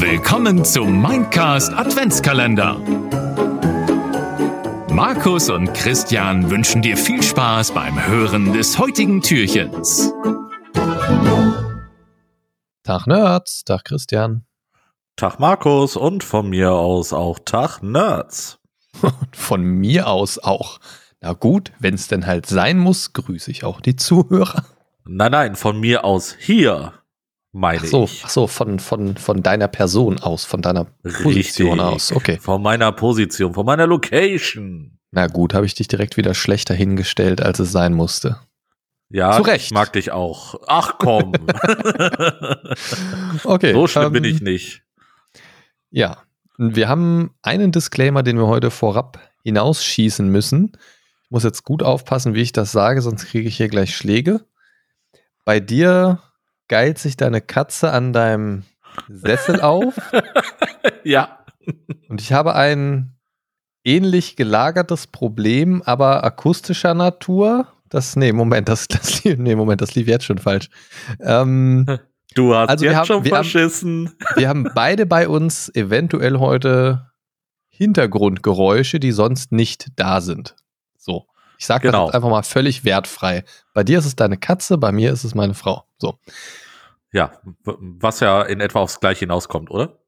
Willkommen zum Mindcast Adventskalender. Markus und Christian wünschen dir viel Spaß beim Hören des heutigen Türchens. Tag Nerds, Tag Christian. Tag Markus und von mir aus auch Tag Nerds. Von mir aus auch. Na gut, wenn es denn halt sein muss, grüße ich auch die Zuhörer. Nein, nein, von mir aus hier, meine Ach so, ich. ach so von, von, von deiner Person aus, von deiner Position Richtig. aus. Okay. Von meiner Position, von meiner Location. Na gut, habe ich dich direkt wieder schlechter hingestellt, als es sein musste. Ja, Zu Recht. ich mag dich auch. Ach komm. Okay. so schlimm bin ähm, ich nicht. Ja, wir haben einen Disclaimer, den wir heute vorab hinausschießen müssen. Ich muss jetzt gut aufpassen, wie ich das sage, sonst kriege ich hier gleich Schläge. Bei dir geilt sich deine Katze an deinem Sessel auf Ja. und ich habe ein ähnlich gelagertes Problem, aber akustischer Natur. Das, nee, Moment, das, das, lief- nee, Moment, das lief jetzt schon falsch. Ähm, Du hast Also jetzt haben- schon wir haben- verschissen. Wir haben beide bei uns eventuell heute Hintergrundgeräusche, die sonst nicht da sind. So. Ich sage Genau. das jetzt einfach mal völlig wertfrei. Bei dir ist es deine Katze, bei mir ist es meine Frau. So. ja, was ja in etwa aufs Gleiche hinauskommt, oder?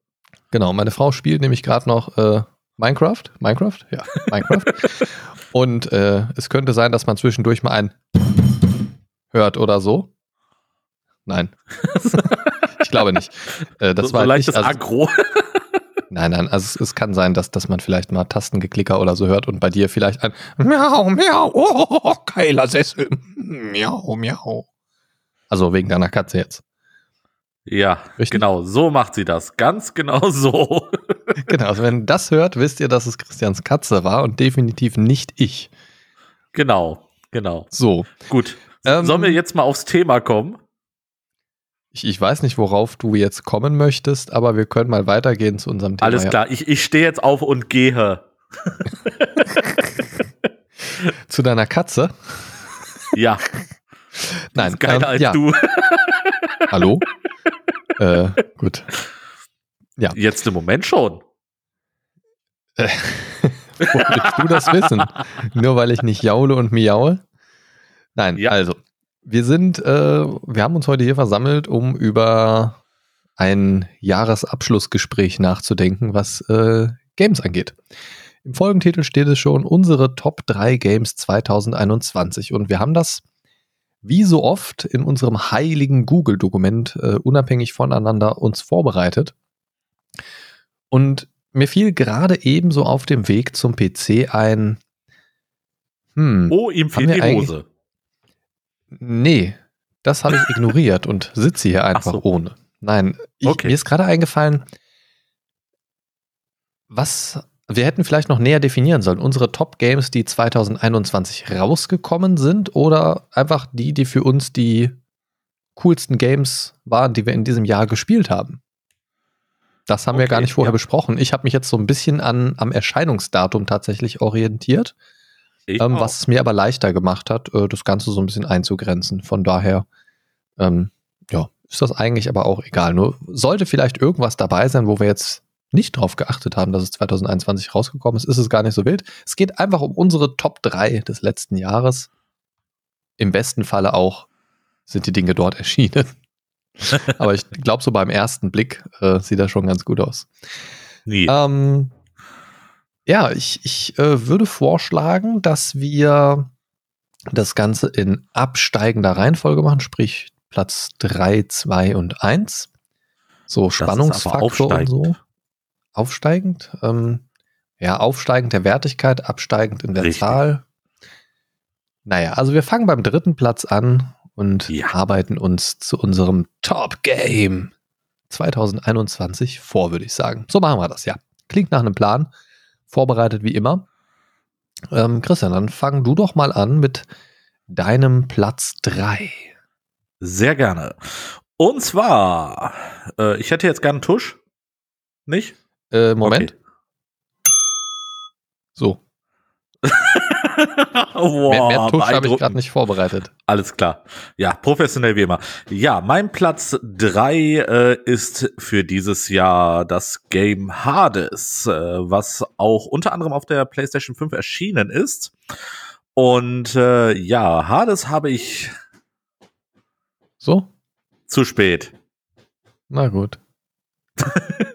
Genau. Meine Frau spielt nämlich gerade noch äh, Minecraft. Minecraft? Ja, Minecraft. Und äh, es könnte sein, dass man zwischendurch mal ein hört oder so. Nein. ich glaube nicht. Äh, das so, war so leichtes also, Aggro. Nein, nein, also es, es kann sein, dass, dass man vielleicht mal Tastengeklicker oder so hört und bei dir vielleicht ein Miau, Miau, oh, geiler Sessel. Miau, Miau. Also wegen deiner Katze jetzt. Ja, Richtig? genau, so macht sie das. Ganz genau so. Genau, also wenn das hört, wisst ihr, dass es Christians Katze war und definitiv nicht ich. genau, genau. So, Gut. Ähm, Sollen wir jetzt mal aufs Thema kommen? Ich, ich weiß nicht, worauf du jetzt kommen möchtest, aber wir können mal weitergehen zu unserem Thema. Alles ja. klar, ich, ich stehe jetzt auf und gehe. Zu deiner Katze? Ja, Nein, ist geiler ähm, als ja. du. Hallo? äh, gut. Jetzt im Moment schon. Äh, Woher willst du das wissen? Nur weil ich nicht jaule und miaue? Nein, Ja. also, wir sind, äh, wir haben uns heute hier versammelt, um über ein Jahresabschlussgespräch nachzudenken, was äh, Games angeht. Im Folgentitel steht es schon, unsere Top 3 Games 2021. Und wir haben das wie so oft in unserem heiligen Google-Dokument äh, unabhängig voneinander uns vorbereitet. Und mir fiel gerade ebenso auf dem Weg zum PC ein, hm, Oh, ihm fehlt die Hose. Nee, das habe ich ignoriert und sitze hier einfach so. ohne. Nein, ich, Okay. mir ist gerade eingefallen, was wir hätten vielleicht noch näher definieren sollen. Unsere Top-Games, die 2021 rausgekommen sind oder einfach die, die für uns die coolsten Games waren, die wir in diesem Jahr gespielt haben. Das haben wir Okay, gar nicht vorher ja. besprochen. Ich habe mich jetzt so ein bisschen an, am Erscheinungsdatum tatsächlich orientiert, ähm, was es mir aber leichter gemacht hat, äh, das Ganze so ein bisschen einzugrenzen. Von daher, ähm, ja, ist das eigentlich aber auch egal. Nur sollte vielleicht irgendwas dabei sein, wo wir jetzt nicht drauf geachtet haben, dass es 2021 rausgekommen ist, ist es gar nicht so wild. Es geht einfach um unsere Top 3 des letzten Jahres. Im besten Falle auch sind die Dinge dort erschienen. aber ich glaube, so beim ersten Blick äh, sieht das schon ganz gut aus. Nie. Ähm, ja, ich, ich äh, würde vorschlagen, dass wir das Ganze in absteigender Reihenfolge machen, sprich Platz 3, 2 und 1. So Spannungsfaktor und so. Aufsteigend? Ähm, ja, aufsteigend der Wertigkeit, absteigend in der Richtig. Zahl. Naja, also wir fangen beim dritten Platz an und Ja. arbeiten uns zu unserem Top Game 2021 vor, würde ich sagen. So machen wir das, ja. Klingt nach einem Plan. Vorbereitet wie immer. Ähm, Christian, dann fang du doch mal an mit deinem Platz 3. Sehr gerne. Und zwar, äh, ich hätte jetzt gerne einen Tusch. Nicht? Äh, Moment. Okay. So. wow, mehr, mehr Tusch habe ich gerade nicht vorbereitet. Alles klar. Ja, professionell wie immer. Ja, mein Platz drei äh, ist für dieses Jahr das Game Hades, äh, was auch unter anderem auf der PlayStation 5 erschienen ist. Und äh, ja, Hades habe ich So? zu spät. Na gut.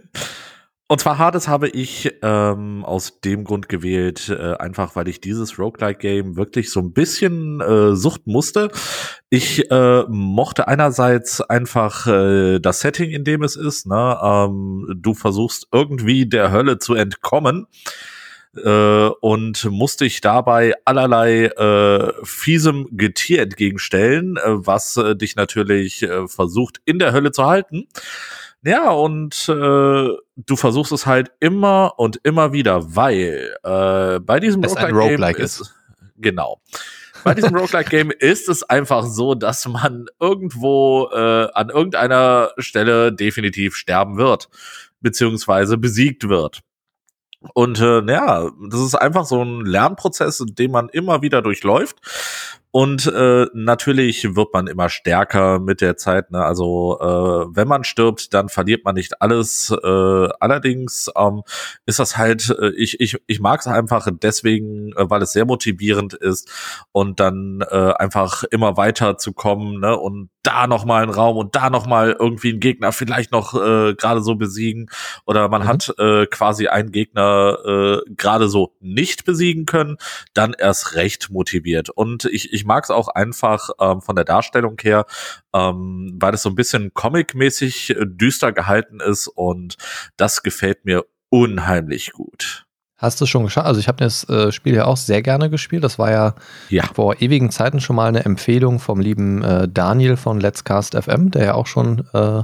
Und zwar Hades habe ich ähm, aus dem Grund gewählt, äh, einfach weil ich dieses Roguelike-Game wirklich so ein bisschen äh, suchten musste. Ich äh, mochte einerseits einfach äh, das Setting, in dem es ist. Ne? Ähm, du versuchst irgendwie der Hölle zu entkommen äh, und musste ich dabei allerlei äh, fiesem Getier entgegenstellen, äh, was äh, dich natürlich äh, versucht in der Hölle zu halten. Ja, und äh, du versuchst es halt immer und immer wieder, weil äh, bei diesem Roguelike-Game Roguelike ist, genau. Bei diesem Roguelike-Game ist es einfach so, dass man irgendwo äh, an irgendeiner Stelle definitiv sterben wird, beziehungsweise besiegt wird. Und äh, ja, das ist einfach so ein Lernprozess, den man immer wieder durchläuft. Und äh, natürlich wird man immer stärker mit der Zeit. Ne? Also äh, wenn man stirbt, dann verliert man nicht alles. Äh, allerdings ähm, ist das halt, äh, ich, ich, ich mag es einfach deswegen, äh, weil es sehr motivierend ist und dann äh, einfach immer weiter zu kommen ne? und da noch mal einen Raum und da noch mal irgendwie einen Gegner vielleicht noch äh, gerade so besiegen oder man Mhm. hat äh, quasi einen Gegner äh, gerade so nicht besiegen können, dann erst recht motiviert. Und ich, ich mag es auch einfach ähm, von der Darstellung her, ähm, weil es so ein bisschen comic-mäßig äh, düster gehalten ist und das gefällt mir unheimlich gut. Hast du schon geschafft? Also ich habe das äh, Spiel ja auch sehr gerne gespielt. Das war ja Ja. vor ewigen Zeiten schon mal eine Empfehlung vom lieben äh, Daniel von Let's Cast FM, der ja auch schon äh,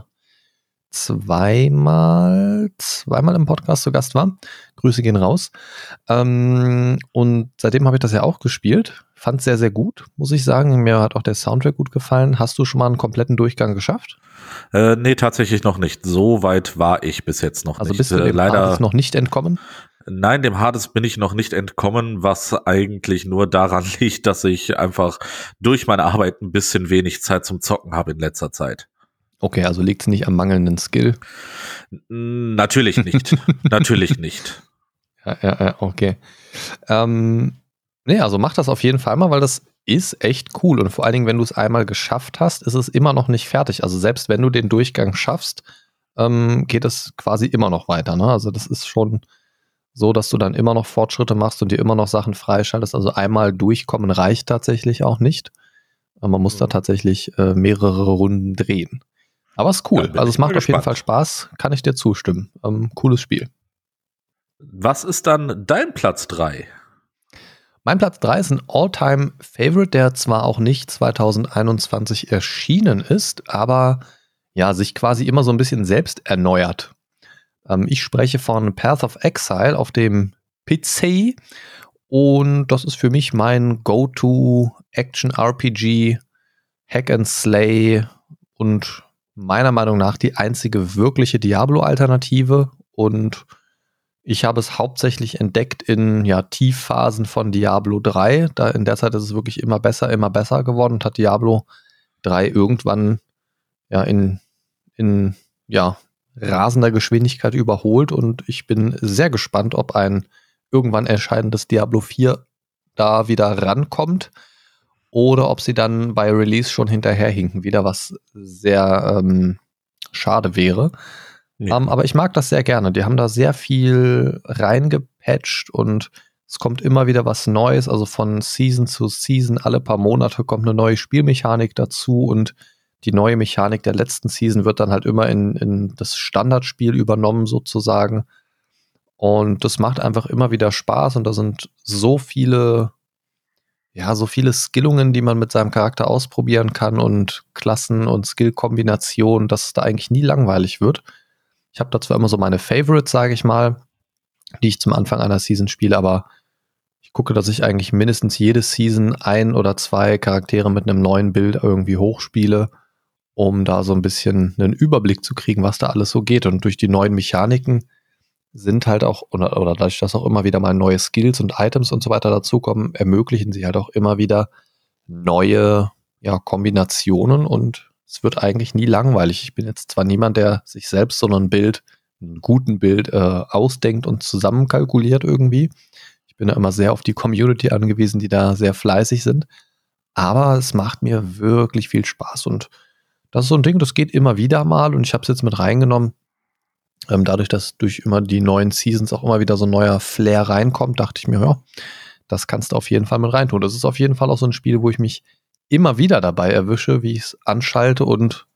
zweimal, zweimal im Podcast zu Gast war. Grüße gehen raus. Ähm, und seitdem habe ich das ja auch gespielt. Fand sehr, sehr gut, muss ich sagen. Mir hat auch der Soundtrack gut gefallen. Hast du schon mal einen kompletten Durchgang geschafft? Äh, nee, tatsächlich noch nicht. So weit war ich bis jetzt noch Also nicht. bist du Äh, dem leider Hades noch nicht entkommen? Nein, dem Hades bin ich noch nicht entkommen, was eigentlich nur daran liegt, dass ich einfach durch meine Arbeit ein bisschen wenig Zeit zum Zocken habe in letzter Zeit. Okay, also liegt es nicht am mangelnden Skill. Natürlich nicht. Natürlich nicht. Ja, ja, ja, okay. Ähm, nee, also mach das auf jeden Fall mal, weil das ist echt cool. Und vor allen Dingen, wenn du es einmal geschafft hast, ist es immer noch nicht fertig. Also selbst wenn du den Durchgang schaffst, ähm, geht es quasi immer noch weiter. Ne? Also das ist schon so, dass du dann immer noch Fortschritte machst und dir immer noch Sachen freischaltest. Also einmal durchkommen reicht tatsächlich auch nicht. Man muss da Mhm. tatsächlich äh, mehrere Runden drehen. Aber es ist cool. Ja, also es macht auf jeden. Fall Spaß. Kann ich dir zustimmen. Ähm, cooles Spiel. Was ist dann dein Platz drei? Mein Platz 3 ist ein All-Time-Favorite, der zwar auch nicht 2021 erschienen ist, aber ja, sich quasi immer so ein bisschen selbst erneuert. Ähm, ich spreche von Path of Exile auf dem PC und das ist für mich mein Go-To-Action-RPG, Hack and Slay und meiner Meinung nach die einzige wirkliche Diablo-Alternative und ich habe es hauptsächlich entdeckt in ja, Tiefphasen von Diablo 3. Da in der Zeit ist es wirklich immer besser, immer besser geworden und hat Diablo 3 irgendwann ja in, in ja, rasender Geschwindigkeit überholt. Und ich bin sehr gespannt, ob ein irgendwann erscheinendes Diablo 4 da wieder rankommt oder ob sie dann bei Release schon hinterherhinken, wieder was sehr ähm, schade wäre. Ja. Ähm, aber ich mag das sehr gerne. Die haben da sehr viel reingepatcht und es kommt immer wieder was Neues. Also von Season zu Season, alle paar Monate kommt eine neue Spielmechanik dazu und die neue Mechanik der letzten Season wird dann halt immer in, in das Standardspiel übernommen sozusagen. Und das macht einfach immer wieder Spaß und da sind so viele, ja, so viele Skillungen, die man mit seinem Charakter ausprobieren kann und Klassen und Skill-Kombinationen, dass es da eigentlich nie langweilig wird. Ich habe da zwar immer so meine Favorites, sage ich mal, die ich zum Anfang einer Season spiele, aber ich gucke, dass ich eigentlich mindestens jede Season ein oder zwei Charaktere mit einem neuen Bild irgendwie hochspiele, um da so ein bisschen einen Überblick zu kriegen, was da alles so geht. Und durch die neuen Mechaniken sind halt auch, oder, oder dadurch, dass auch immer wieder mal neue Skills und Items und so weiter dazukommen, ermöglichen sie halt auch immer wieder neue ja, Kombinationen und es wird eigentlich nie langweilig. Ich bin jetzt zwar niemand, der sich selbst so ein Bild, einen guten Bild äh, ausdenkt und zusammenkalkuliert irgendwie. Ich bin da immer sehr auf die Community angewiesen, die da sehr fleißig sind. Aber es macht mir wirklich viel Spaß und das ist so ein Ding, das geht immer wieder mal und ich habe es jetzt mit reingenommen. Ähm, dadurch, dass durch immer die neuen Seasons auch immer wieder so ein neuer Flair reinkommt, dachte ich mir, ja, das kannst du auf jeden Fall mit reintun. Das ist auf jeden Fall auch so ein Spiel, wo ich mich immer wieder dabei erwische, wie ich es anschalte und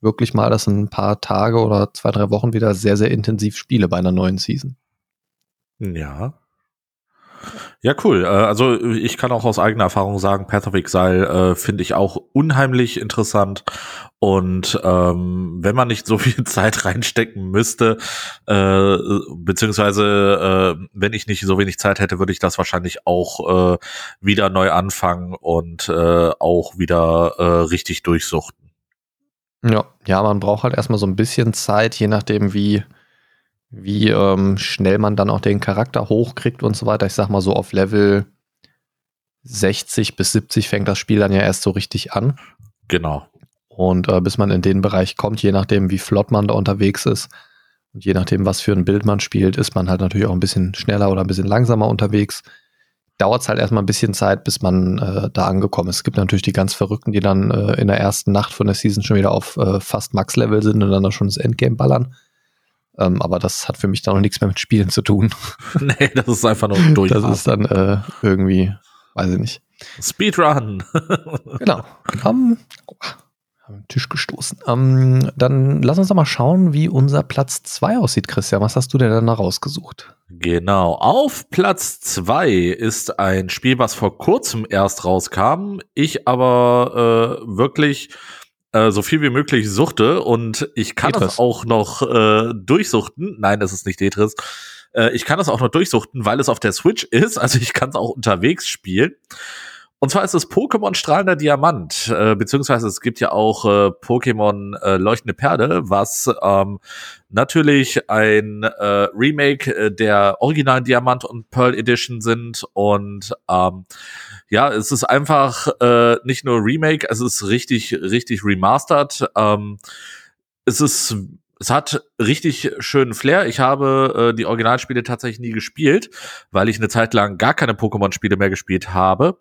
wirklich mal das ein paar Tage oder zwei, drei Wochen wieder sehr, sehr intensiv spiele bei einer neuen Season. Ja, ja, cool. Äh, also ich kann auch aus eigener Erfahrung sagen, Path of Exile äh, finde ich auch unheimlich interessant. Und ähm, wenn man nicht so viel Zeit reinstecken müsste, äh, beziehungsweise äh, wenn ich nicht so wenig Zeit hätte, würde ich das wahrscheinlich auch äh, wieder neu anfangen und äh, auch wieder äh, richtig durchsuchten. Ja, ja, man braucht halt erstmal so ein bisschen Zeit, je nachdem, wie wie ähm, schnell man dann auch den Charakter hochkriegt und so weiter. Ich sag mal so auf Level 60 bis 70 fängt das Spiel dann ja erst so richtig an. Genau. Und äh, bis man in den Bereich kommt, je nachdem, wie flott man da unterwegs ist und je nachdem, was für ein Bild man spielt, ist man halt natürlich auch ein bisschen schneller oder ein bisschen langsamer unterwegs. Dauert es halt erstmal ein bisschen Zeit, bis man äh, da angekommen ist. Es gibt natürlich die ganz Verrückten, die dann äh, in der ersten Nacht von der Season schon wieder auf äh, fast Max-Level sind und dann da schon das Endgame ballern. Ähm, aber das hat für mich dann noch nichts mehr mit Spielen zu tun. nee, das ist einfach nur durch. Das ist dann äh, irgendwie, weiß ich nicht. Speedrun. genau. Um, haben den Tisch gestoßen. Um, dann lass uns doch mal schauen, wie unser Platz 2 aussieht, Christian. Was hast du denn dann da rausgesucht? Genau. Auf Platz 2 ist ein Spiel, was vor kurzem erst rauskam. Ich aber äh, wirklich äh, so viel wie möglich suchte und ich kann Tetris. das auch noch äh, durchsuchten. Nein, das ist nicht Tetris. Äh, ich kann das auch noch durchsuchten, weil es auf der Switch ist. Also ich kann es auch unterwegs spielen. Und zwar ist es Pokémon Strahlender Diamant, äh, beziehungsweise es gibt ja auch äh, Pokémon äh, Leuchtende Perle, was ähm, natürlich ein äh, Remake äh, der originalen Diamant und Pearl Edition sind und ähm, ja, es ist einfach äh, nicht nur Remake, es ist richtig, richtig remastered. Ähm, es ist es hat richtig schönen Flair. Ich habe äh, die Originalspiele tatsächlich nie gespielt, weil ich eine Zeit lang gar keine Pokémon-Spiele mehr gespielt habe.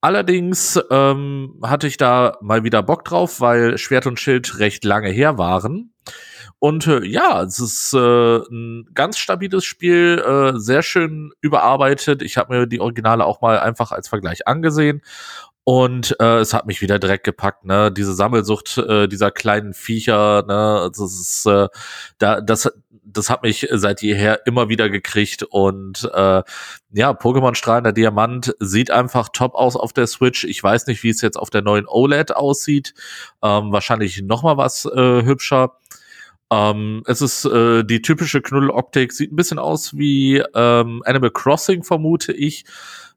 Allerdings ähm, hatte ich da mal wieder Bock drauf, weil Schwert und Schild recht lange her waren. Und äh, ja, es ist äh, ein ganz stabiles Spiel, äh, sehr schön überarbeitet. Ich habe mir die Originale auch mal einfach als Vergleich angesehen. Und äh, es hat mich wieder direkt gepackt, ne? Diese Sammelsucht äh, dieser kleinen Viecher, ne? Das ist äh, da, das, das hat mich seit jeher immer wieder gekriegt. Und äh, ja, Pokémon Strahlender Diamant sieht einfach top aus auf der Switch. Ich weiß nicht, wie es jetzt auf der neuen OLED aussieht. Ähm, wahrscheinlich noch mal was äh, hübscher. Ähm, es ist äh, die typische Knuddeloptik, sieht ein bisschen aus wie ähm, Animal Crossing, vermute ich.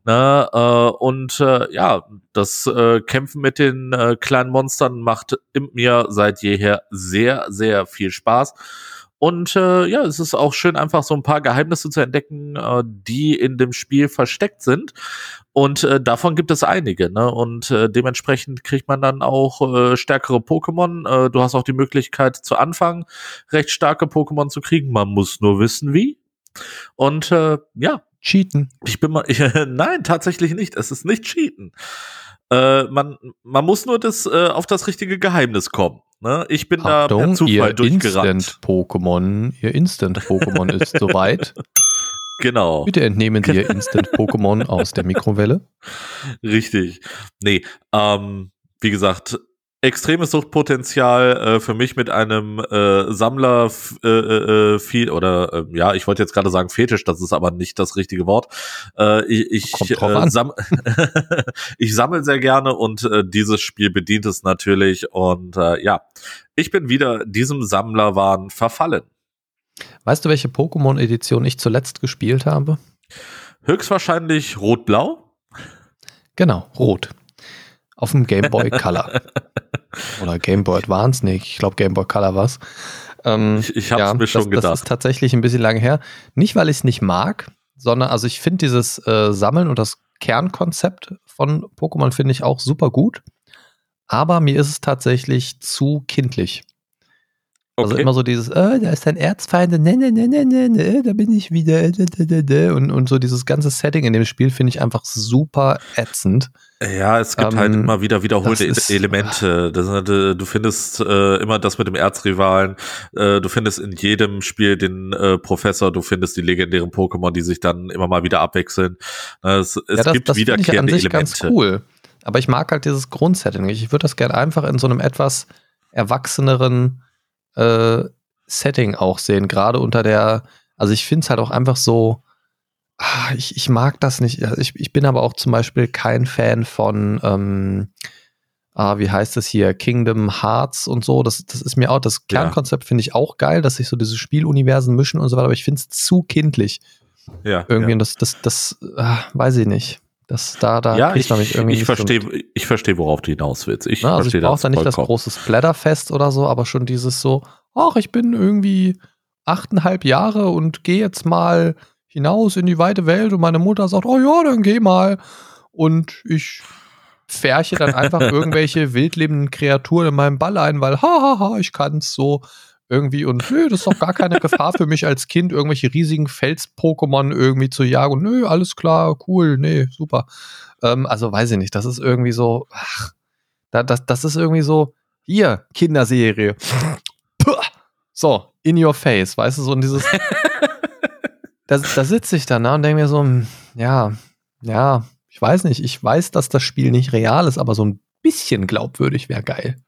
Ne, äh, und äh, ja, das äh, Kämpfen mit den äh, kleinen Monstern macht mir seit jeher sehr, sehr viel Spaß. Und äh, ja, es ist auch schön, einfach so ein paar Geheimnisse zu entdecken, äh, die in dem Spiel versteckt sind. Und äh, davon gibt es einige, ne? Und äh, dementsprechend kriegt man dann auch äh, stärkere Pokémon. Äh, du hast auch die Möglichkeit zu Anfang recht starke Pokémon zu kriegen. Man muss nur wissen, wie. Und äh, ja. Cheaten. Ich bin mal. Ich, nein, tatsächlich nicht. Es ist nicht Cheaten. Äh, man, man muss nur das, äh, auf das richtige Geheimnis kommen. Ne? Ich bin Achtung, da per Zufall ihr durchgerannt. Instant-Pokémon, ihr Instant-Pokémon ist soweit. Genau. Bitte entnehmen Sie Ihr Instant-Pokémon aus der Mikrowelle. Richtig. Nee, ähm, wie gesagt, extremes Suchtpotenzial äh, für mich mit einem äh, Sammler äh, äh, viel oder äh, ja, ich wollte jetzt gerade sagen Fetisch, das ist aber nicht das richtige Wort. Äh, ich ich, äh, sam ich sammle sehr gerne und äh, dieses Spiel bedient es natürlich und äh, ja, ich bin wieder diesem Sammlerwahn verfallen. Weißt du, welche Pokémon-Edition ich zuletzt gespielt habe? Höchstwahrscheinlich Rot-Blau. Genau, Rot. Auf dem Game Boy Color. Oder Game Boy Advance, nee, ich glaube Game Boy Color war's. Ähm, ich ich habe es mir schon das, gedacht. Das ist tatsächlich ein bisschen lange her. Nicht, weil ich es nicht mag, sondern also ich finde dieses äh, Sammeln und das Kernkonzept von Pokémon finde ich auch super gut. Aber mir ist es tatsächlich zu kindlich. Also immer so dieses, äh, da ist dein Erzfeind, ne, ne, ne, ne, ne, ne, da bin ich wieder, und, und so dieses ganze Setting in dem Spiel finde ich einfach super ätzend. Ja, es gibt Ähm, halt immer wieder wiederholte das ist- Elemente. Das, äh, du findest äh, immer das mit dem Erzrivalen. Äh, du findest in jedem Spiel den äh, Professor. Du findest die legendären Pokémon, die sich dann immer mal wieder abwechseln. Äh, es es ja, das, gibt das finde ich an wiederkehrende sich Elemente. ganz cool. Aber ich mag halt dieses Grundsetting. Ich würde das gerne einfach in so einem etwas erwachseneren äh, Setting auch sehen. Gerade unter der, also ich finde es halt auch einfach so, ah, ich, ich mag das nicht. Ich, ich bin aber auch zum Beispiel kein Fan von, ähm, ah, wie heißt es hier, Kingdom Hearts und so. Das, das ist mir auch, das Ja. Kernkonzept finde ich auch geil, dass sich so diese Spieluniversen mischen und so weiter, aber ich finde es zu kindlich Ja, irgendwie. ja. Und das, das, das, ah, weiß ich nicht. Das, da, da ja, ich, mich irgendwie ich verstehe, ich verstehe, worauf du hinaus willst. Ich Ne, also ich brauche da nicht das große Splatterfest oder so, aber schon dieses so, ach, ich bin irgendwie achteinhalb Jahre und gehe jetzt mal hinaus in die weite Welt und meine Mutter sagt, oh ja, dann geh mal. Und ich färche dann einfach irgendwelche wildlebenden Kreaturen in meinem Ball ein, weil hahaha, ich kann's so irgendwie und nö, das ist doch gar keine Gefahr für mich als Kind, irgendwelche riesigen Fels-Pokémon irgendwie zu jagen. Und nö, alles klar, cool, nee, super. Ähm, also weiß ich nicht, das ist irgendwie so, ach, da, das, das ist irgendwie so, hier, Kinderserie. Puh. So, in your face, weißt du, so in dieses. da, da sitze ich dann ne, und denke mir so, hm, ja, ja, ich weiß nicht, ich weiß, dass das Spiel nicht real ist, aber so ein bisschen glaubwürdig wäre geil.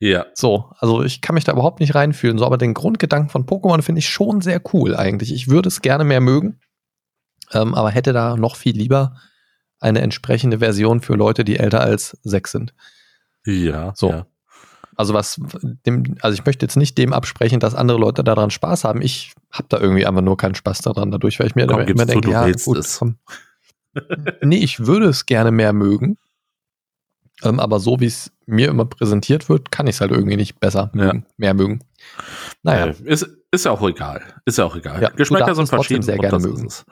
Ja, So, also ich kann mich da überhaupt nicht reinfühlen, so, aber den Grundgedanken von Pokémon finde ich schon sehr cool eigentlich. Ich würde es gerne mehr mögen, ähm, aber hätte da noch viel lieber eine entsprechende Version für Leute, die älter als sechs sind. ja, So. ja. Also was dem, also ich möchte jetzt nicht dem absprechen, dass andere Leute daran Spaß haben. Ich habe da irgendwie einfach nur keinen Spaß daran, dadurch, weil ich mir Komm, immer zu, denke, du ja, gut, es. komm. nee, ich würde es gerne mehr mögen. Ähm, aber so wie es mir immer präsentiert wird, kann ich es halt irgendwie nicht besser Ja. mögen, mehr mögen. Naja, Äh, ist, ist ja auch egal. Ist ja auch egal. Ja, Geschmäcker sind verschieden. sehr gerne mögen. ist es.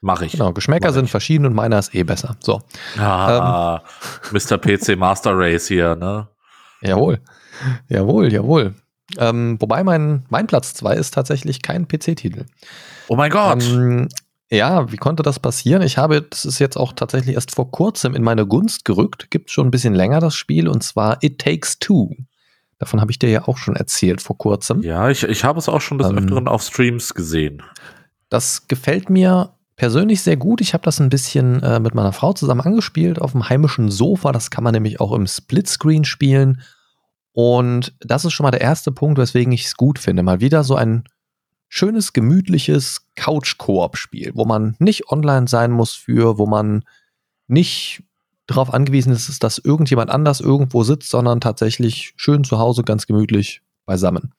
Mach ich. genau, Geschmäcker Mach sind ich. verschieden und meiner ist eh besser. So, Ah, Mr. PC Master Race hier, ne? jawohl, jawohl, jawohl. Ähm, wobei mein, mein Platz 2 ist tatsächlich kein PC-Titel. Oh mein Gott. Ähm, ja, wie konnte das passieren? Ich habe, das ist jetzt auch tatsächlich erst vor kurzem in meine Gunst gerückt. Gibt schon ein bisschen länger das Spiel und zwar It Takes Two. Davon habe ich dir ja auch schon erzählt vor kurzem. ja, ich, ich habe es auch schon des Ähm, Öfteren auf Streams gesehen. Das gefällt mir persönlich sehr gut. Ich habe das ein bisschen äh, mit meiner Frau zusammen angespielt auf dem heimischen Sofa. Das kann man nämlich auch im Splitscreen spielen. Und das ist schon mal der erste Punkt, weswegen ich es gut finde. Mal wieder so ein schönes, gemütliches Couch-Koop-Spiel, wo man nicht online sein muss für, wo man nicht darauf angewiesen ist, dass irgendjemand anders irgendwo sitzt, sondern tatsächlich schön zu Hause ganz gemütlich beisammen.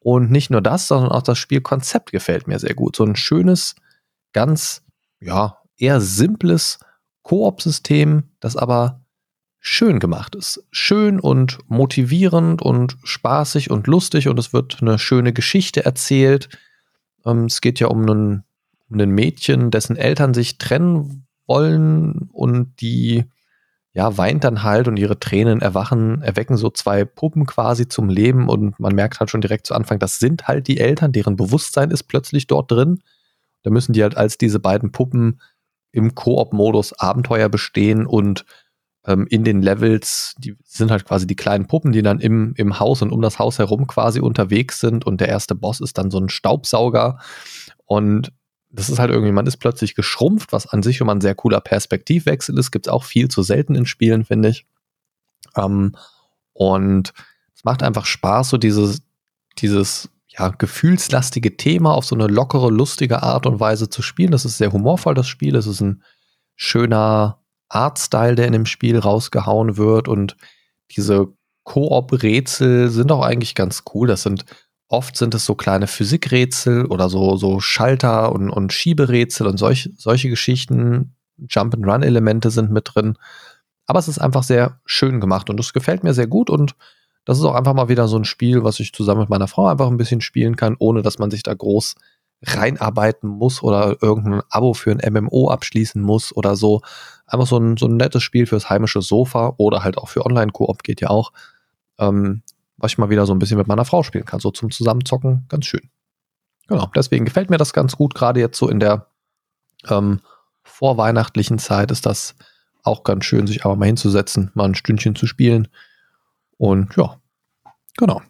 Und nicht nur das, sondern auch das Spielkonzept gefällt mir sehr gut. So ein schönes, ganz, ja, eher simples Koop-System, das aber schön gemacht ist. Schön und motivierend und spaßig und lustig und es wird eine schöne Geschichte erzählt. Ähm, es geht ja um einen, um ein Mädchen, dessen Eltern sich trennen wollen und die ja, weint dann halt und ihre Tränen erwachen, erwecken so zwei Puppen quasi zum Leben und man merkt halt schon direkt zu Anfang, das sind halt die Eltern, deren Bewusstsein ist plötzlich dort drin. Da müssen die halt als diese beiden Puppen im Koop-Modus Abenteuer bestehen und ähm, in den Levels, die sind halt quasi die kleinen Puppen, die dann im, im Haus und um das Haus herum quasi unterwegs sind und der erste Boss ist dann so ein Staubsauger und das ist halt irgendwie, man ist plötzlich geschrumpft, was an sich immer ein sehr cooler Perspektivwechsel ist. Gibt es auch viel zu selten in Spielen, finde ich. Ähm, und es macht einfach Spaß, so dieses, dieses ja, gefühlslastige Thema auf so eine lockere, lustige Art und Weise zu spielen. Das ist sehr humorvoll, das Spiel. Es ist ein schöner Artstyle, der in dem Spiel rausgehauen wird. Und diese Koop-Rätsel sind auch eigentlich ganz cool. Das sind Oft sind es so kleine Physikrätsel oder so, so Schalter und, und Schieberätsel und solch, solche Geschichten. Jump-and-Run-Elemente sind mit drin. Aber es ist einfach sehr schön gemacht und es gefällt mir sehr gut und das ist auch einfach mal wieder so ein Spiel, was ich zusammen mit meiner Frau einfach ein bisschen spielen kann, ohne dass man sich da groß reinarbeiten muss oder irgendein Abo für ein MMO abschließen muss oder so. Einfach so ein, so ein nettes Spiel fürs heimische Sofa oder halt auch für Online-Koop geht ja auch. Ähm, was ich mal wieder so ein bisschen mit meiner Frau spielen kann, so zum Zusammenzocken, ganz schön. Genau, deswegen gefällt mir das ganz gut, gerade jetzt so in der ähm, vorweihnachtlichen Zeit ist das auch ganz schön, sich aber mal hinzusetzen, mal ein Stündchen zu spielen. Und ja, genau.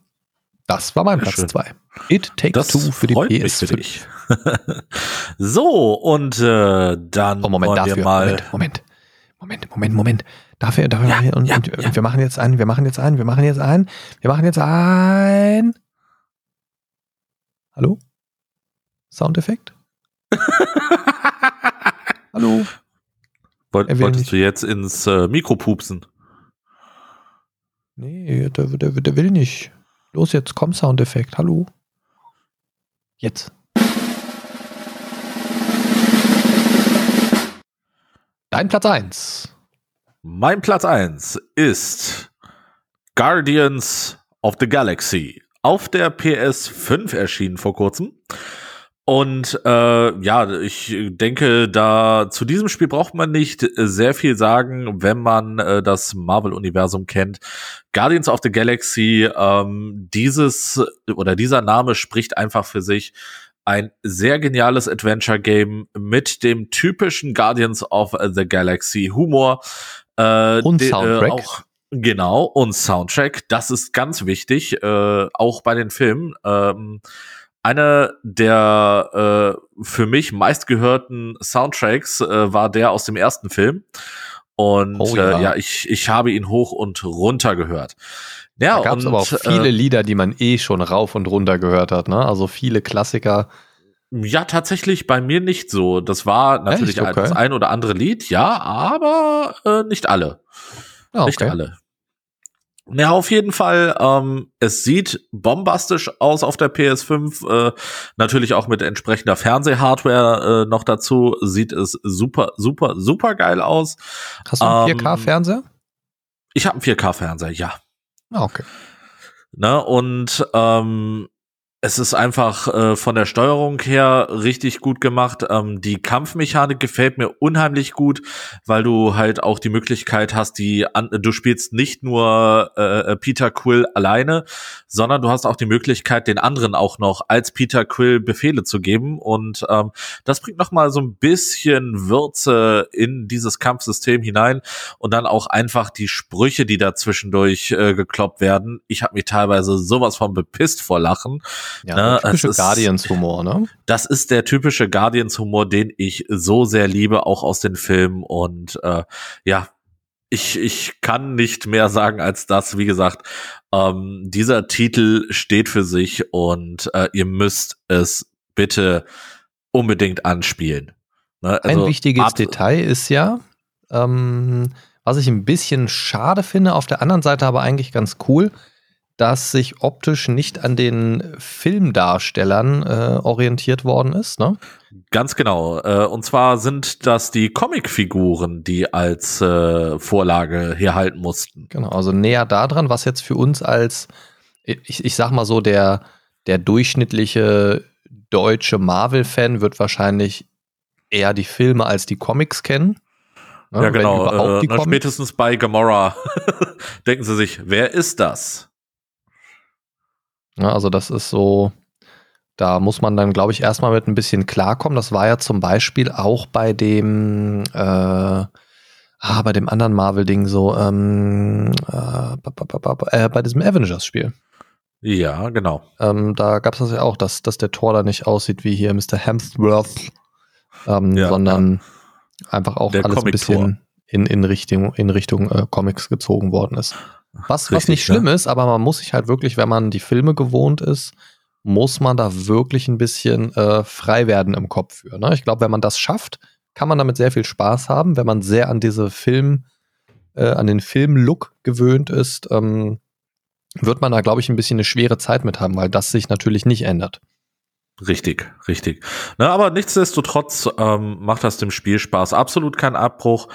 Das war mein Platz schön. 2. It Takes Das Two für die freut mich PS5. für dich. so, und äh, dann Oh, Moment, dafür. wir mal. Moment, Moment. Moment, Moment, Moment. Dafür, dafür Ja, und, ja, und, ja. und wir machen jetzt ein, wir machen jetzt ein, wir machen jetzt ein, wir machen jetzt ein. Hallo? Soundeffekt? Hallo? Wollt, wolltest nicht. du jetzt ins äh, Mikro pupsen? Nee, der, der, der will nicht. Los jetzt, komm, Soundeffekt. Hallo? Jetzt. Dein Platz 1. Mein Platz 1 ist Guardians of the Galaxy auf der PS5 erschienen vor kurzem. Und äh, ja, ich denke, da zu diesem Spiel braucht man nicht äh, sehr viel sagen, wenn man äh, das Marvel-Universum kennt. Guardians of the Galaxy, ähm, dieses oder dieser Name spricht einfach für sich. Ein sehr geniales Adventure-Game mit dem typischen Guardians of the Galaxy Humor. Äh, Und de- Soundtrack. Äh, auch, genau, und Soundtrack. Das ist ganz wichtig, äh, auch bei den Filmen. Ähm, einer der äh, für mich meistgehörten Soundtracks äh, war der aus dem ersten Film. Und Oh ja, ja. äh, ja ich, ich habe ihn hoch und runter gehört. Ja, Da gab es aber auch viele Äh, Lieder, die man eh schon rauf und runter gehört hat, ne? Also viele Klassiker. ja, tatsächlich bei mir nicht so. Das war natürlich Echt? Okay. das ein oder andere Lied, ja, aber äh, nicht alle. Ja, Nicht okay. alle. Ja, auf jeden Fall. Ähm, es sieht bombastisch aus auf der PS5. Äh, natürlich auch mit entsprechender Fernsehhardware äh, noch dazu. Sieht es super, super, super geil aus. Hast du einen Ähm, 4K-Fernseher? Ich habe einen 4K-Fernseher, ja. Ah, okay. Ne? Und ähm, es ist einfach äh, von der Steuerung her richtig gut gemacht. Ähm, die Kampfmechanik gefällt mir unheimlich gut, weil du halt auch die Möglichkeit hast, die an, du spielst nicht nur äh, Peter Quill alleine, sondern du hast auch die Möglichkeit, den anderen auch noch als Peter Quill Befehle zu geben. Und ähm, das bringt noch mal so ein bisschen Würze in dieses Kampfsystem hinein und dann auch einfach die Sprüche, die da zwischendurch äh, gekloppt werden. Ich habe mich teilweise sowas von bepisst vor Lachen. Ja, der typische Guardians-Humor, ne? Das ist der typische Guardians-Humor, den ich so sehr liebe, auch aus den Filmen. Und äh, ja, ich, ich kann nicht mehr sagen als das. Wie gesagt, ähm, dieser Titel steht für sich und äh, ihr müsst es bitte unbedingt anspielen. Ne? Ein also wichtiges ab- Detail ist ja, ähm, was ich ein bisschen schade finde, auf der anderen Seite aber eigentlich ganz cool, dass sich optisch nicht an den Filmdarstellern äh, orientiert worden ist. Ne? Ganz genau. Äh, und zwar sind das die Comicfiguren, die als äh, Vorlage herhalten mussten. Genau, also näher daran, was jetzt für uns als, ich, ich sag mal so, der, der durchschnittliche deutsche Marvel-Fan wird wahrscheinlich eher die Filme als die Comics kennen. Ne, Ja, genau. Äh, na, spätestens bei Gamora denken sie sich, wer ist das? Ja, also das ist so, da muss man dann, glaube ich, erstmal mit ein bisschen klarkommen. Das war ja zum Beispiel auch bei dem, äh, ah, bei dem anderen Marvel-Ding so, ähm, äh, äh, bei diesem Avengers-Spiel. Ja, genau. Ähm, da gab es das ja auch, dass, dass der Tor da nicht aussieht wie hier Mr. Hemsworth, ähm, Ja, sondern einfach auch Der alles ein bisschen in, in Richtung, in Richtung äh, Comics gezogen worden ist. Was, was Richtig, nicht ne? schlimm ist, aber man muss sich halt wirklich, wenn man die Filme gewohnt ist, muss man da wirklich ein bisschen äh, frei werden im Kopf für. Ne? Ich glaube, wenn man das schafft, kann man damit sehr viel Spaß haben, wenn man sehr an diese Film, äh, an den Filmlook gewöhnt ist, ähm, wird man da, glaube ich, ein bisschen eine schwere Zeit mit haben, weil das sich natürlich nicht ändert. Richtig, richtig. Na, aber nichtsdestotrotz ähm, macht das dem Spiel Spaß. Absolut kein Abbruch.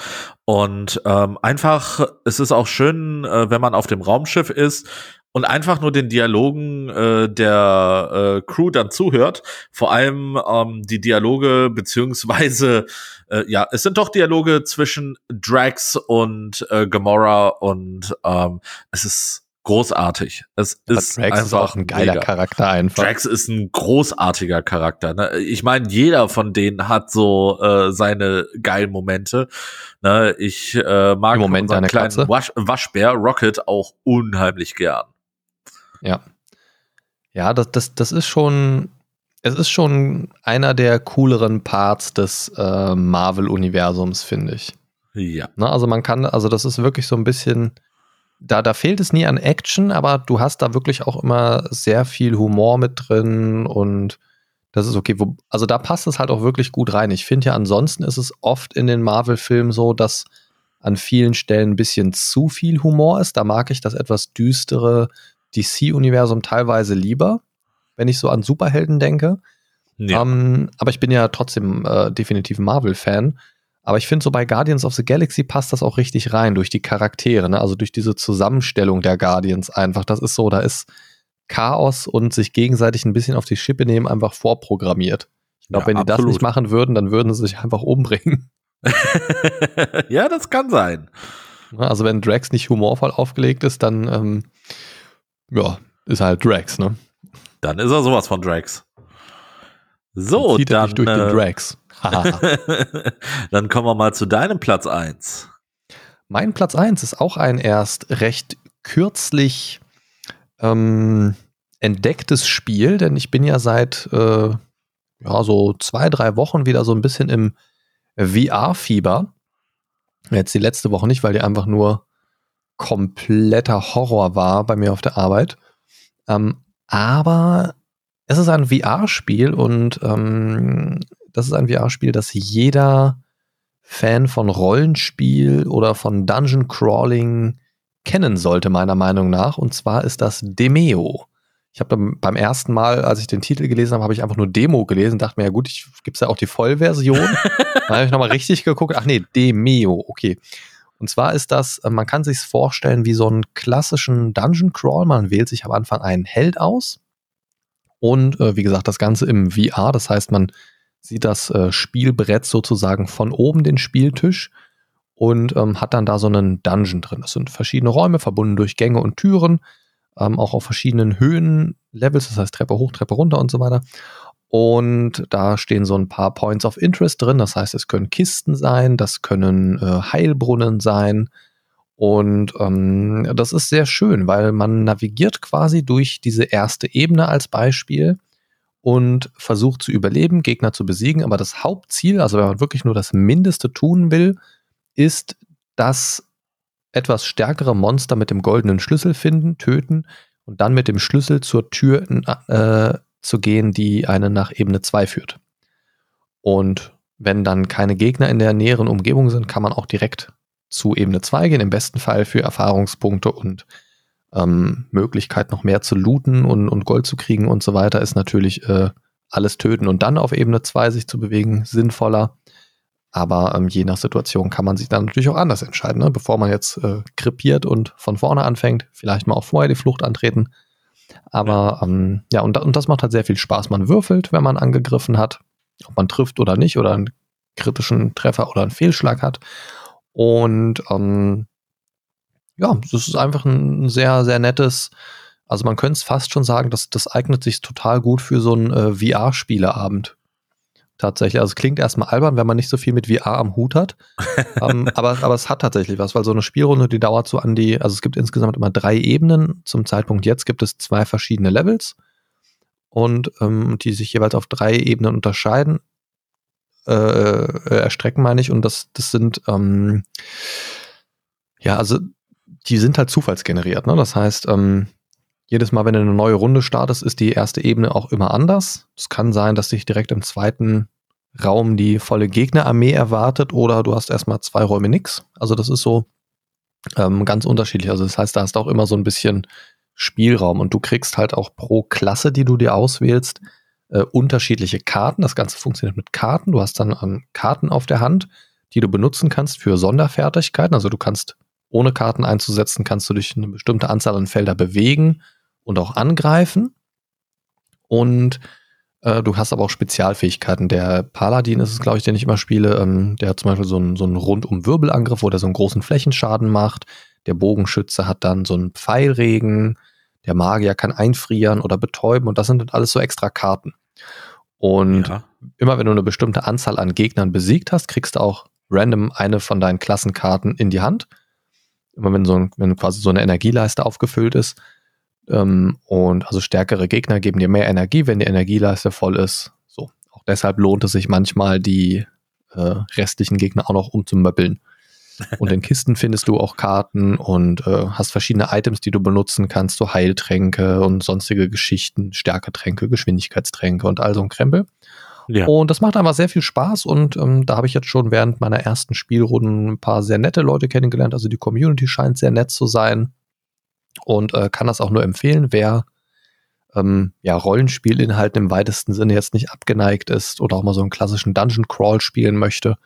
Und ähm, einfach, es ist auch schön, äh, wenn man auf dem Raumschiff ist und einfach nur den Dialogen äh, der äh, Crew dann zuhört. Vor allem ähm, die Dialoge beziehungsweise äh, ja, es sind doch Dialoge zwischen Drax und äh, Gamora und ähm, es ist großartig. Es Aber ist Drax einfach ist auch ein geiler mega. Charakter einfach. Drax ist ein großartiger Charakter. Ne? Ich meine, jeder von denen hat so äh, seine geilen Momente. Ne? Ich äh, mag Im Moment unseren kleinen. Wasch Waschbär Rocket auch unheimlich gern. Ja. Ja, das, das, das ist schon, es ist schon einer der cooleren Parts des äh, Marvel-Universums, finde ich. Ja. Ne, also man kann, also das ist wirklich so ein bisschen, da, da fehlt es nie an Action, aber du hast da wirklich auch immer sehr viel Humor mit drin und das ist okay. Wo, also da passt es halt auch wirklich gut rein. Ich finde ja, ansonsten ist es oft in den Marvel-Filmen so, dass an vielen Stellen ein bisschen zu viel Humor ist. Da mag ich das etwas düstere DC-Universum teilweise lieber, wenn ich so an Superhelden denke. ja. Ähm, aber ich bin ja trotzdem äh, definitiv ein Marvel-Fan. Aber ich finde, so bei Guardians of the Galaxy passt das auch richtig rein durch die Charaktere, ne? also durch diese Zusammenstellung der Guardians einfach. Das ist so, da ist Chaos und sich gegenseitig ein bisschen auf die Schippe nehmen einfach vorprogrammiert. Ich glaube, Ja, wenn die das absolut. nicht machen würden, dann würden sie sich einfach umbringen. ja, das kann sein. Ne? Also wenn Drax nicht humorvoll aufgelegt ist, dann ähm, ja, ist halt Drax, ne? Dann ist er sowas von Drax. So, Zieht er dann, nicht durch äh, den Drax. Dann kommen wir mal zu deinem Platz eins. Mein Platz 1 ist auch ein erst recht kürzlich ähm, entdecktes Spiel, denn ich bin ja seit äh, ja, so zwei, drei Wochen wieder so ein bisschen im VR-Fieber. Jetzt die letzte Woche nicht, weil die einfach nur kompletter Horror war bei mir auf der Arbeit. Ähm, aber es ist ein VR-Spiel und ähm, das ist ein VR-Spiel, das jeder Fan von Rollenspiel oder von Dungeon Crawling kennen sollte, meiner Meinung nach. Und zwar ist das Demeo. Ich habe beim ersten Mal, als ich den Titel gelesen habe, habe ich einfach nur Demo gelesen, dachte mir, ja gut, ich gibt's ja auch die Vollversion. Dann habe ich nochmal richtig geguckt. Ach nee, Demeo, okay. Und zwar ist das, äh, man kann sich's vorstellen wie so einen klassischen Dungeon Crawl. Man wählt sich am Anfang einen Held aus. Und äh, wie gesagt, das Ganze im VR. Das heißt, man sieht das äh, Spielbrett sozusagen von oben den Spieltisch und ähm, hat dann da so einen Dungeon drin. Das sind verschiedene Räume, verbunden durch Gänge und Türen, ähm, auch auf verschiedenen Höhenlevels, das heißt Treppe hoch, Treppe runter und so weiter. Und da stehen so ein paar Points of Interest drin. Das heißt, es können Kisten sein, das können äh, Heilbrunnen sein. Und ähm, das ist sehr schön, weil man navigiert quasi durch diese erste Ebene als Beispiel und versucht zu überleben, Gegner zu besiegen. Aber das Hauptziel, also wenn man wirklich nur das Mindeste tun will, ist das etwas stärkere Monster mit dem goldenen Schlüssel finden, töten und dann mit dem Schlüssel zur Tür äh, zu gehen, die einen nach Ebene 2 führt. Und wenn dann keine Gegner in der näheren Umgebung sind, kann man auch direkt zu Ebene 2 gehen, im besten Fall für Erfahrungspunkte und ähm, Möglichkeit noch mehr zu looten und, und Gold zu kriegen und so weiter, ist natürlich äh, alles töten und dann auf Ebene 2 sich zu bewegen sinnvoller. Aber ähm, je nach Situation kann man sich dann natürlich auch anders entscheiden, ne? bevor man jetzt äh, krepiert und von vorne anfängt, vielleicht mal auch vorher die Flucht antreten. Aber ja, ähm, ja und, und das macht halt sehr viel Spaß. Man würfelt, wenn man angegriffen hat, ob man trifft oder nicht, oder einen kritischen Treffer oder einen Fehlschlag hat. Und ähm, ja, das ist einfach ein sehr, sehr nettes, also man könnte es fast schon sagen, dass das eignet sich total gut für so einen äh, VR-Spieleabend. Tatsächlich. Also es klingt erstmal albern, wenn man nicht so viel mit VR am Hut hat. ähm, aber, aber es hat tatsächlich was, weil so eine Spielrunde, die dauert so an die, also es gibt insgesamt immer drei Ebenen. Zum Zeitpunkt jetzt gibt es zwei verschiedene Levels und ähm, die sich jeweils auf drei Ebenen unterscheiden. Äh, äh, erstrecken, meine ich. Und das, das sind, ähm, ja, also die sind halt zufallsgeneriert. Ne? Das heißt, ähm, jedes Mal, wenn du eine neue Runde startest, ist die erste Ebene auch immer anders. Es kann sein, dass dich direkt im zweiten Raum die volle Gegnerarmee erwartet oder du hast erstmal zwei Räume nix. Also das ist so ähm, ganz unterschiedlich. Also das heißt, da hast du auch immer so ein bisschen Spielraum und du kriegst halt auch pro Klasse, die du dir auswählst, äh, unterschiedliche Karten. Das Ganze funktioniert mit Karten. Du hast dann ähm, Karten auf der Hand, die du benutzen kannst für Sonderfertigkeiten. Also du kannst ohne Karten einzusetzen, kannst du dich eine bestimmte Anzahl an Felder bewegen und auch angreifen. Und äh, du hast aber auch Spezialfähigkeiten. Der Paladin ist es, glaube ich, den ich immer spiele. Ähm, der hat zum Beispiel so einen, so einen Rundum-Wirbelangriff, wo der so einen großen Flächenschaden macht. Der Bogenschütze hat dann so einen Pfeilregen. Der Magier kann einfrieren oder betäuben. Und das sind dann alles so extra Karten. Und ja. immer wenn du eine bestimmte Anzahl an Gegnern besiegt hast, kriegst du auch random eine von deinen Klassenkarten in die Hand. Immer wenn so ein, wenn quasi so eine Energieleiste aufgefüllt ist. Ähm, und also stärkere Gegner geben dir mehr Energie, wenn die Energieleiste voll ist. So. Auch deshalb lohnt es sich manchmal, die äh, restlichen Gegner auch noch umzumöppeln. Und in Kisten findest du auch Karten und äh, hast verschiedene Items, die du benutzen kannst, so Heiltränke und sonstige Geschichten, Stärketränke, Geschwindigkeitstränke und all so ein Krempel. Ja. Und das macht einfach sehr viel Spaß und ähm, da habe ich jetzt schon während meiner ersten Spielrunden ein paar sehr nette Leute kennengelernt. Also die Community scheint sehr nett zu sein und äh, kann das auch nur empfehlen, wer ähm, ja, Rollenspielinhalten im weitesten Sinne jetzt nicht abgeneigt ist oder auch mal so einen klassischen Dungeon Crawl spielen möchte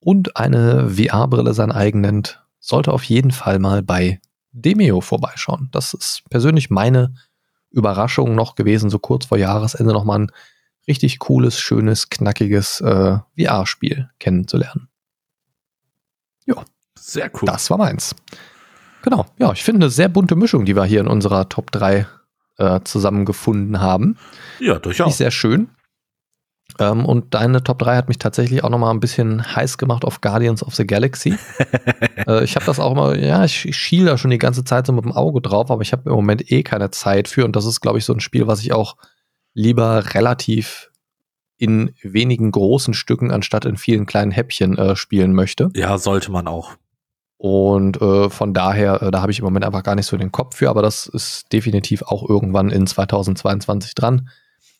und eine VR-Brille sein eigen nennt, sollte auf jeden Fall mal bei Demeo vorbeischauen. Das ist persönlich meine Überraschung noch gewesen, so kurz vor Jahresende nochmal ein richtig cooles, schönes, knackiges äh, VR-Spiel kennenzulernen. Ja. Sehr cool. Das war meins. Genau. Ja, ich finde eine sehr bunte Mischung, die wir hier in unserer Top 3 äh, zusammengefunden haben. Ja, durchaus. Sehr schön. Ähm, und deine Top 3 hat mich tatsächlich auch nochmal ein bisschen heiß gemacht auf Guardians of the Galaxy. äh, ich habe das auch immer, ja, ich, ich schiel da schon die ganze Zeit so mit dem Auge drauf, aber ich habe im Moment eh keine Zeit für. Und das ist, glaube ich, so ein Spiel, was ich auch lieber relativ in wenigen großen Stücken anstatt in vielen kleinen Häppchen äh, spielen möchte. Ja, sollte man auch. Und äh, von daher, äh, da habe ich im Moment einfach gar nicht so den Kopf für, aber das ist definitiv auch irgendwann in 2022 dran.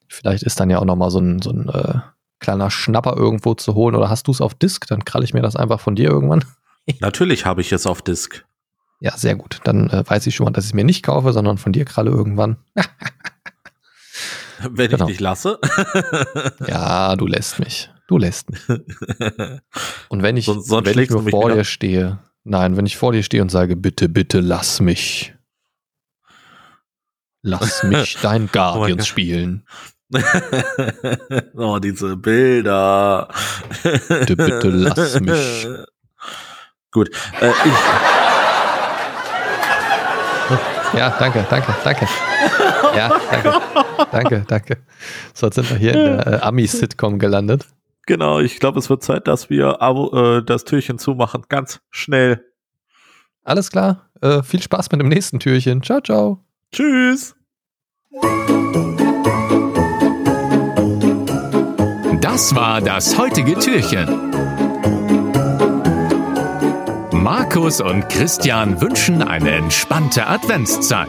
Vielleicht ist dann ja auch nochmal so ein, so ein äh, kleiner Schnapper irgendwo zu holen. Oder hast du es auf Disk? Dann kralle ich mir das einfach von dir irgendwann. Natürlich habe ich es auf Disk. Ja, sehr gut. Dann äh, weiß ich schon mal, dass ich es mir nicht kaufe, sondern von dir kralle irgendwann. Wenn genau. ich dich lasse. ja, du lässt mich. Du lässt mich. Und wenn ich, sonst, sonst wenn ich nur vor dir stehe, nein, wenn ich vor dir stehe und sage, bitte, bitte lass mich. Lass mich dein Guardians oh spielen. oh, diese Bilder. Bitte, bitte lass mich. Gut. Äh, ja, danke, danke, danke. Ja, danke. Danke, danke. So, jetzt sind wir hier in der äh, Ami-Sitcom gelandet. Genau, ich glaube, es wird Zeit, dass wir äh, das Türchen zumachen. Ganz schnell. Alles klar. Äh, viel Spaß mit dem nächsten Türchen. Ciao, ciao. Tschüss. Das war das heutige Türchen. Markus und Christian wünschen eine entspannte Adventszeit.